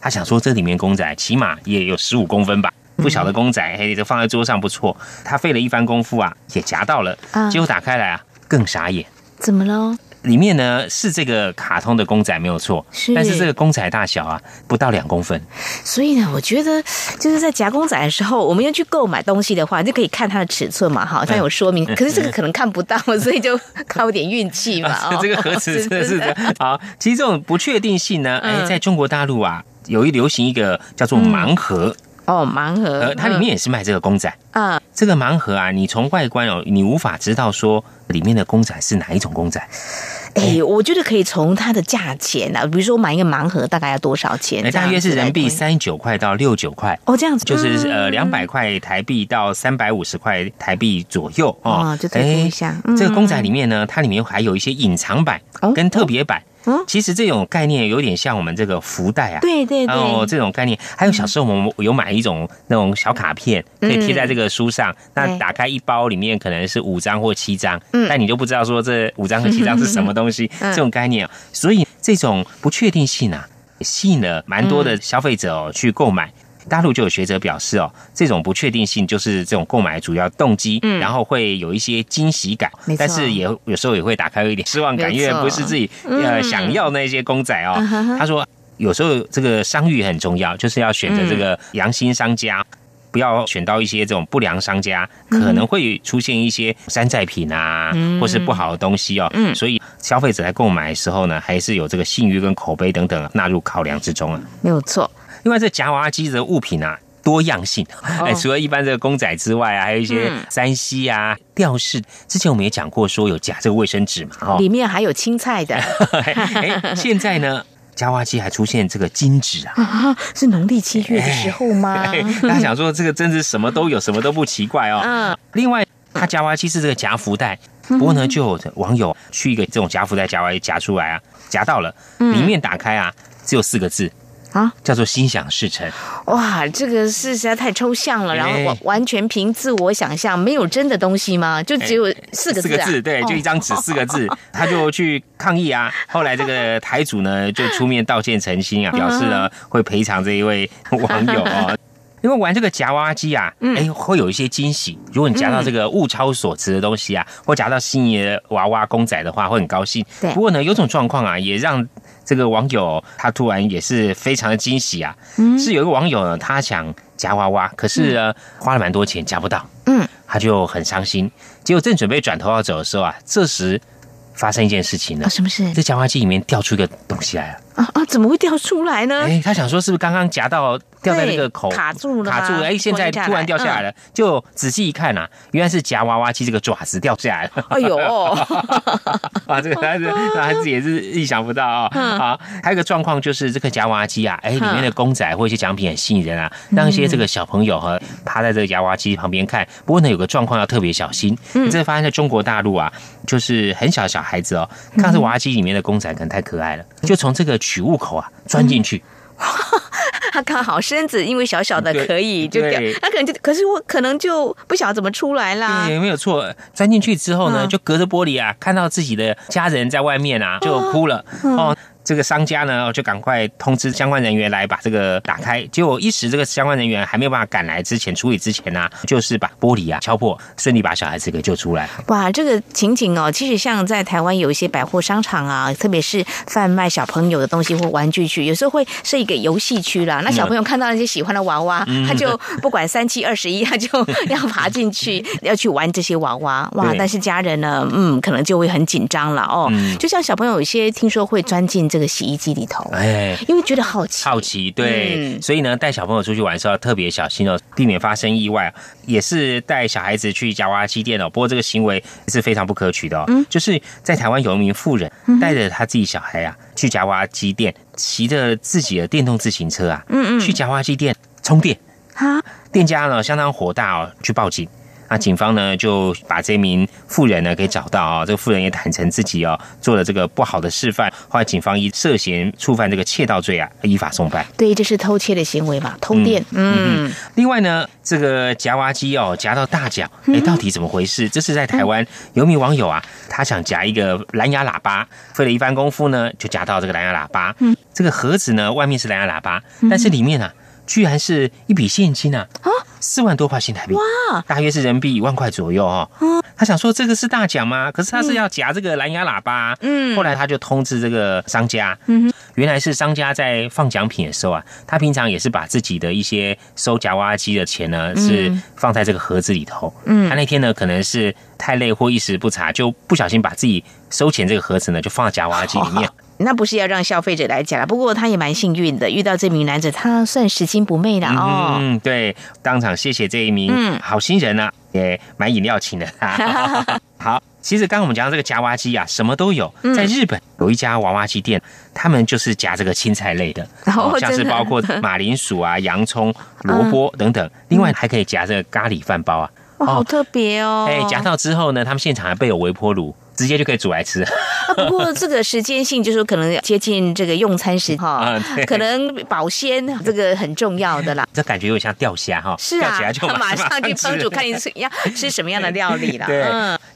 他想说，这里面公仔起码也有十五公分吧，不小的公仔，嘿，这放在桌上不错。他费了一番功夫啊，也夹到了，结果打开来啊，更傻眼。怎么了？里面呢是这个卡通的公仔没有错，但是这个公仔大小啊不到两公分。所以呢，我觉得就是在夹公仔的时候，我们要去购买东西的话，就可以看它的尺寸嘛，好像有说明。可是这个可能看不到，所以就 靠点运气嘛。这个盒子 真的是的。好，其实这种不确定性呢，哎，在中国大陆啊。有一流行一个叫做盲盒哦，盲盒，呃它里面也是卖这个公仔啊。这个盲盒啊，你从外观哦，你无法知道说里面的公仔是哪一种公仔。哎，我觉得可以从它的价钱啊，比如说买一个盲盒大概要多少钱？大约是人民币三十九块到六九块哦，这样子就是呃两百块台币到三百五十块台币左右哦。就等，一下这个公仔里面呢，它里面还有一些隐藏版跟特别版。其实这种概念有点像我们这个福袋啊，对对对，哦，这种概念。还有小时候我们有买一种那种小卡片，可以贴在这个书上。那打开一包里面可能是五张或七张，但你就不知道说这五张和七张是什么东西，这种概念。所以这种不确定性啊，吸引了蛮多的消费者哦去购买。大陆就有学者表示哦，这种不确定性就是这种购买主要动机，嗯，然后会有一些惊喜感，但是也有时候也会打开一点失望感，因为不是自己呃想要那些公仔哦。他说有时候这个商誉很重要，就是要选择这个良心商家，不要选到一些这种不良商家，可能会出现一些山寨品啊，或是不好的东西哦。嗯，所以消费者在购买的时候呢，还是有这个信誉跟口碑等等纳入考量之中啊。没有错。另外，这夹娃娃机的物品啊，多样性。哎，除了一般这个公仔之外啊，还有一些三 C 啊、吊饰。之前我们也讲过，说有夹这个卫生纸嘛，哈，里面还有青菜的。哎，现在呢，夹娃娃机还出现这个金纸啊，是农历七月的时候吗？大家想说，这个真是什么都有，什么都不奇怪哦。嗯。另外，它夹娃娃机是这个夹福袋，不过呢，就有网友去一个这种夹福袋夹娃娃机夹出来啊，夹到了，里面打开啊，只有四个字。啊，叫做心想事成。哇，这个是实在太抽象了，然后完完全凭自我想象，没有真的东西吗？就只有四个字，四个字，对，就一张纸，四个字，他就去抗议啊。后来这个台主呢，就出面道歉澄清啊，表示呢会赔偿这一位网友啊。因为玩这个夹娃娃机啊，哎，会有一些惊喜。如果你夹到这个物超所值的东西啊，或夹到心仪的娃娃公仔的话，会很高兴。不过呢，有种状况啊，也让这个网友他突然也是非常的惊喜啊。是有一个网友呢，他想夹娃娃，可是呢花了蛮多钱夹不到，嗯，他就很伤心。结果正准备转头要走的时候啊，这时发生一件事情呢，什么事？这夹娃娃机里面掉出一个东西来了。啊啊！怎么会掉出来呢？哎，他想说是不是刚刚夹到掉在那个口卡住了？卡住了！哎，现在突然掉下来了，就仔细一看呐，原来是夹娃娃机这个爪子掉下来了。哎呦！啊，这个孩子 孩子也是意想不到啊！好，还有一个状况就是这个夹娃娃机啊，哎，里面的公仔或一些奖品很吸引人啊，让一些这个小朋友哈趴在这个夹娃娃机旁边看。不过呢，有个状况要特别小心，你这发现在中国大陆啊，就是很小小孩子哦，看这娃娃机里面的公仔可能太可爱了，就从这个。取物口啊，钻进去，他看好身子，因为小小的可以就掉，他可能就，可是我可能就不晓得怎么出来啦。对，没有错，钻进去之后呢，就隔着玻璃啊，看到自己的家人在外面啊，就哭了哦。这个商家呢，就赶快通知相关人员来把这个打开。结果一时这个相关人员还没有办法赶来之前处理之前呢，就是把玻璃啊敲破，顺利把小孩子给救出来。哇，这个情景哦，其实像在台湾有一些百货商场啊，特别是贩卖小朋友的东西或玩具区，有时候会设一个游戏区啦。那小朋友看到那些喜欢的娃娃，他就不管三七二十一，他就要爬进去要去玩这些娃娃。哇，但是家人呢，嗯，可能就会很紧张了哦。就像小朋友有些听说会钻进。这个洗衣机里头，哎，因为觉得好奇，好奇，对，所以呢，带小朋友出去玩的时候要特别小心哦，避免发生意外。也是带小孩子去夹娃娃机店哦，不过这个行为是非常不可取的哦。嗯，就是在台湾有一名妇人带着他自己小孩啊去夹娃娃机店，骑着自己的电动自行车啊，嗯嗯，去夹娃娃机店充电，哈，店家呢相当火大哦，去报警。那警方呢就把这名妇人呢给找到啊，这个妇人也坦诚自己哦做了这个不好的示范，后来警方以涉嫌触犯这个窃盗罪啊依法送办。对，这是偷窃的行为嘛，偷电。嗯。另外呢，这个夹娃机哦夹到大奖，哎，到底怎么回事？这是在台湾有名网友啊，他想夹一个蓝牙喇叭，费了一番功夫呢，就夹到这个蓝牙喇叭。嗯。这个盒子呢，外面是蓝牙喇叭，但是里面呢。居然是一笔现金啊！啊，四万多块新台币，哇，大约是人民币一万块左右哦。他想说这个是大奖吗？可是他是要夹这个蓝牙喇叭。嗯，后来他就通知这个商家，嗯，原来是商家在放奖品的时候啊，他平常也是把自己的一些收夹娃娃机的钱呢，是放在这个盒子里头。嗯，他那天呢可能是太累或一时不察，就不小心把自己收钱这个盒子呢就放在夹娃娃机里面。那不是要让消费者来讲了不过他也蛮幸运的，遇到这名男子，他算拾金不昧的哦。嗯，对，当场谢谢这一名好心人呢，也买饮料请了他。好，其实刚刚我们讲到这个夹娃娃机啊，什么都有。在日本有一家娃娃机店，他们就是夹这个青菜类的，像是包括 马铃薯啊、洋葱、萝卜等等，另外还可以夹这个咖喱饭包啊。好特别哦！哎，夹到之后呢，他们现场还备有微波炉。直接就可以煮来吃。啊不过这个时间性就是可能接近这个用餐时哈，可能保鲜这个很重要的啦。这感觉有点像钓虾哈，是啊，钓起来就马上去烹煮，看你吃要吃什么样的料理啦。对，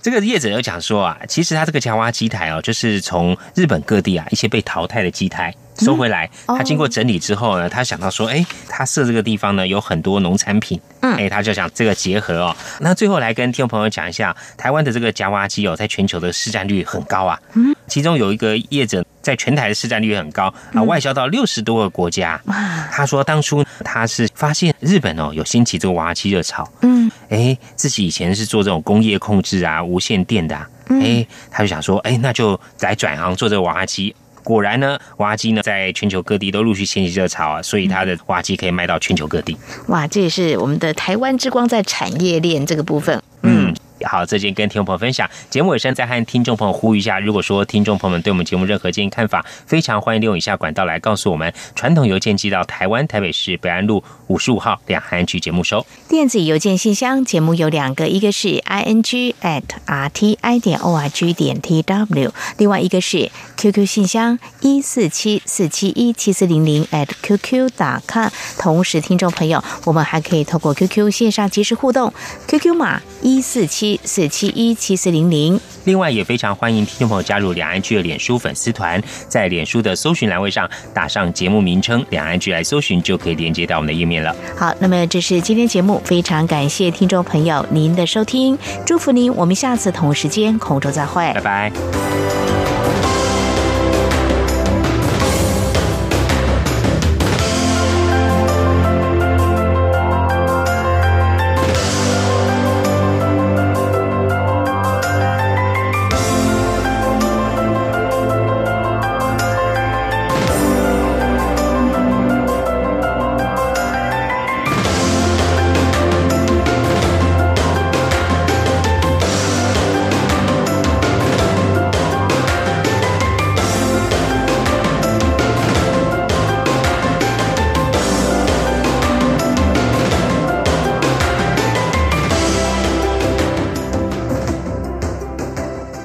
这个业者有讲说啊，其实他这个乔蛙机台哦，就是从日本各地啊一些被淘汰的机台。收回来，他经过整理之后呢，他想到说，哎，他设这个地方呢有很多农产品，嗯，哎，他就想这个结合哦。那最后来跟听众朋友讲一下，台湾的这个夹娃机哦，在全球的市占率很高啊，嗯，其中有一个业者在全台的市占率很高啊，外销到六十多个国家。他说当初他是发现日本哦有兴起这个娃娃机热潮，嗯，哎，自己以前是做这种工业控制啊、无线电的，哎，他就想说，哎，那就来转行做这个娃娃机。果然呢，挖机呢在全球各地都陆续掀起热潮啊，所以它的挖机可以卖到全球各地。哇，这也是我们的台湾之光在产业链这个部分。好，这件跟听众朋友分享。节目尾声再和听众朋友呼吁一下，如果说听众朋友们对我们节目任何建议看法，非常欢迎利用以下管道来告诉我们。传统邮件寄到台湾台北市北安路五十五号两岸区节目收。电子邮件信箱节目有两个，一个是 i n g at r t i 点 o r g 点 t w，另外一个是 QQ 信箱一四七四七一七四零零 at qq 打 com。同时，听众朋友，我们还可以透过 QQ 线上及时互动，QQ 码一四七四七一七四零零。另外，也非常欢迎听众朋友加入两岸区的脸书粉丝团，在脸书的搜寻栏位上打上节目名称“两岸区”来搜寻，就可以连接到我们的页面了。好，那么这是今天节目，非常感谢听众朋友您的收听，祝福您，我们下次同时间空中再会，拜拜。